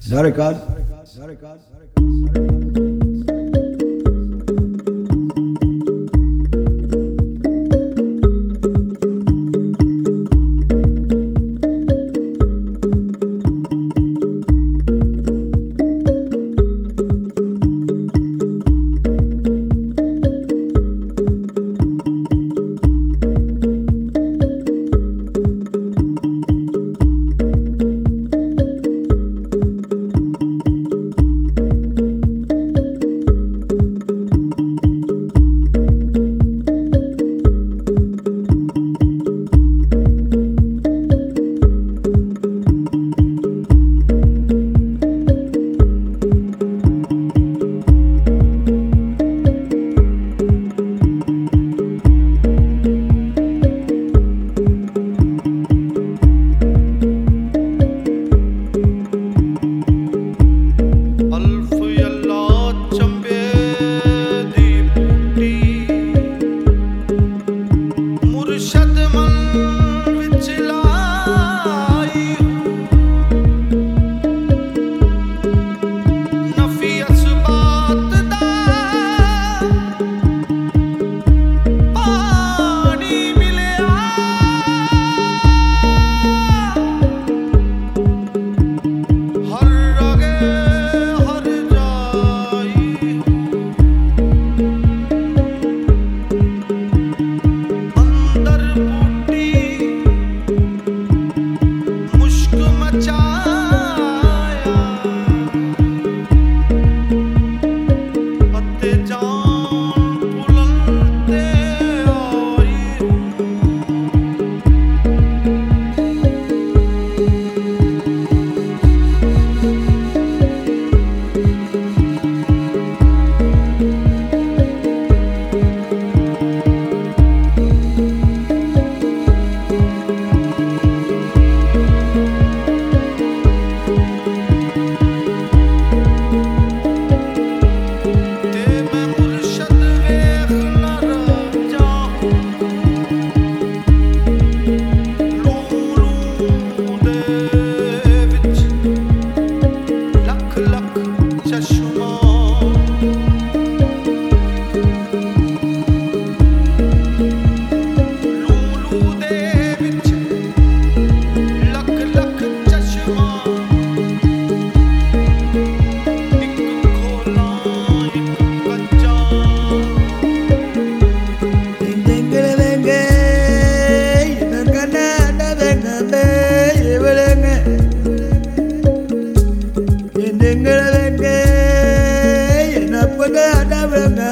Zarakat. Zarakat. Zarakat. Zarakat.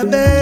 baby.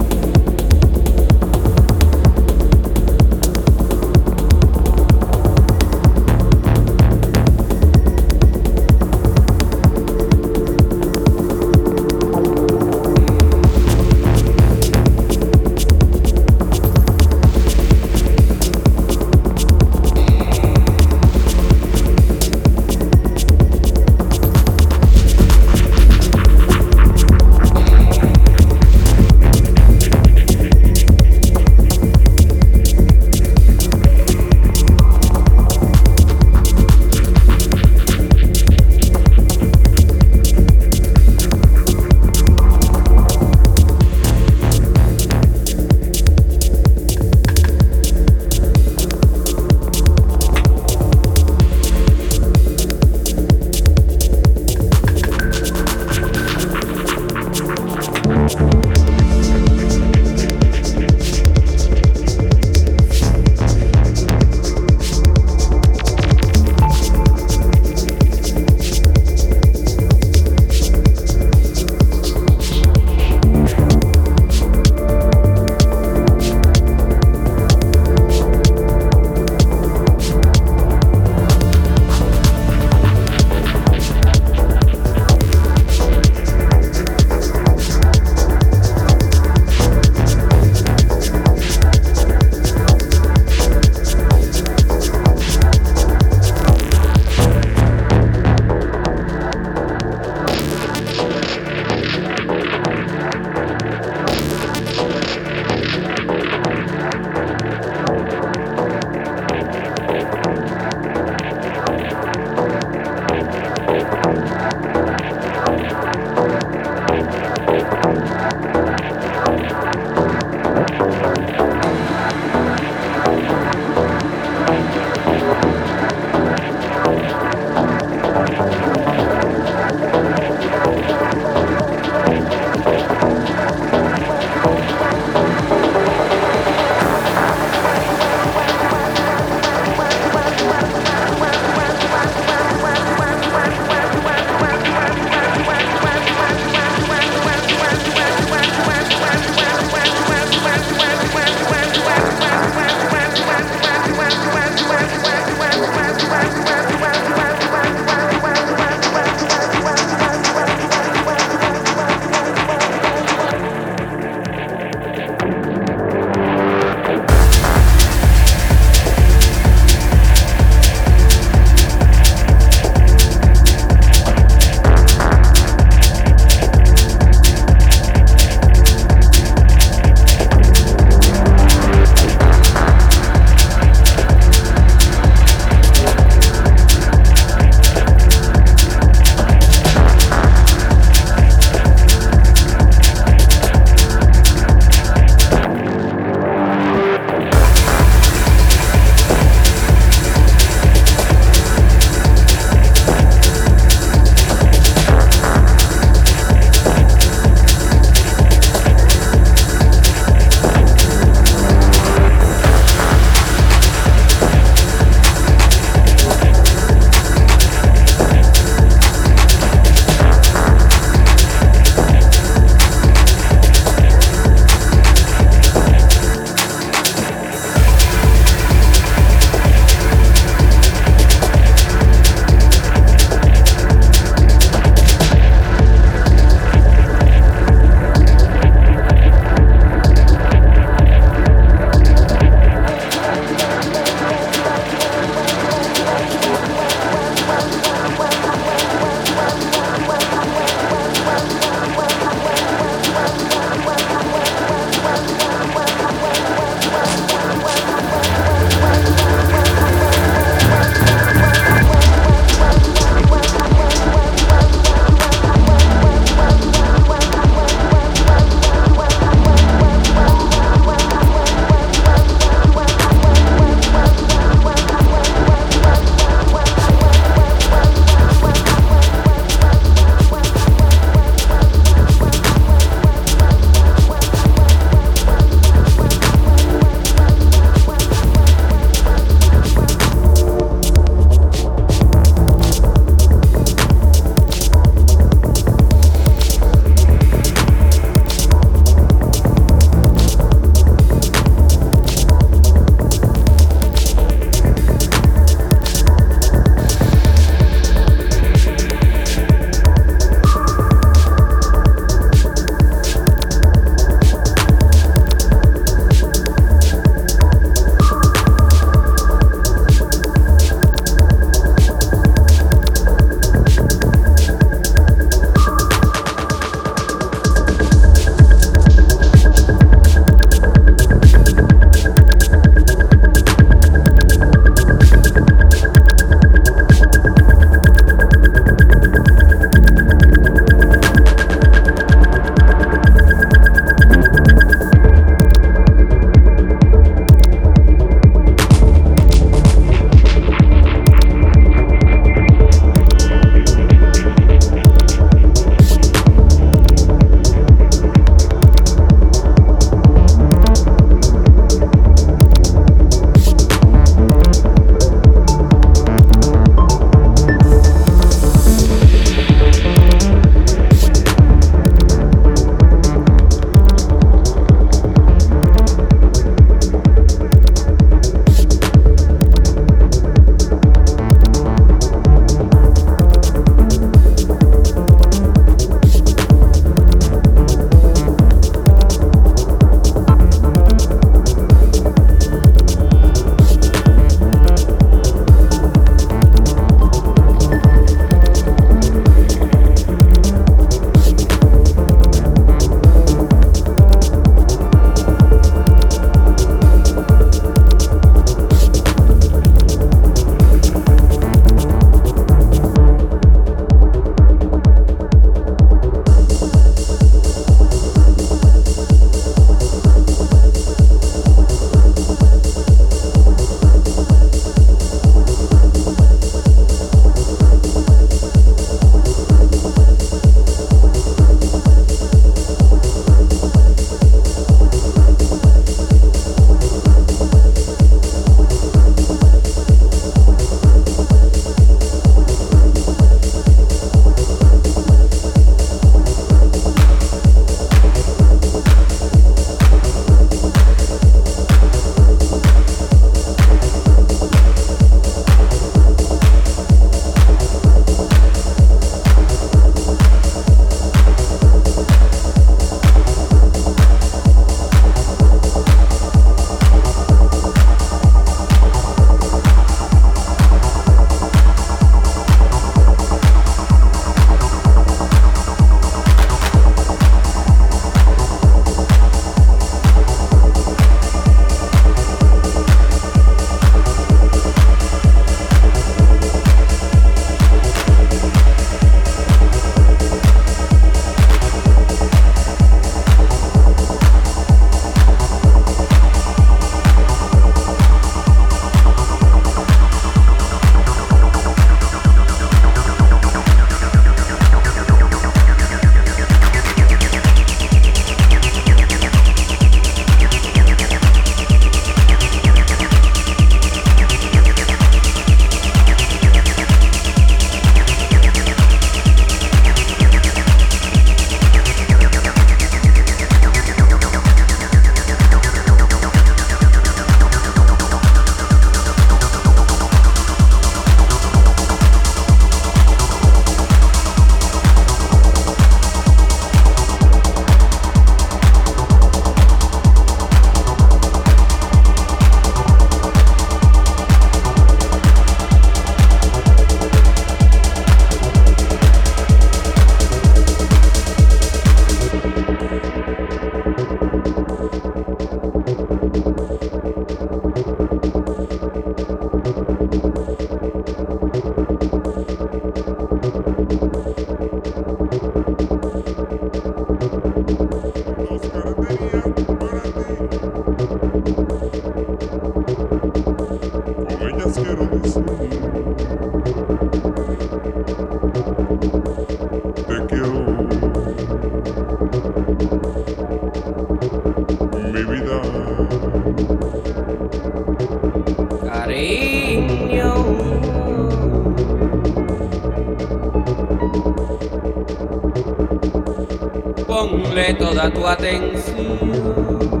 Ponle toda tu atención.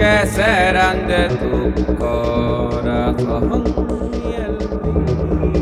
Que serán de tu corazón y el.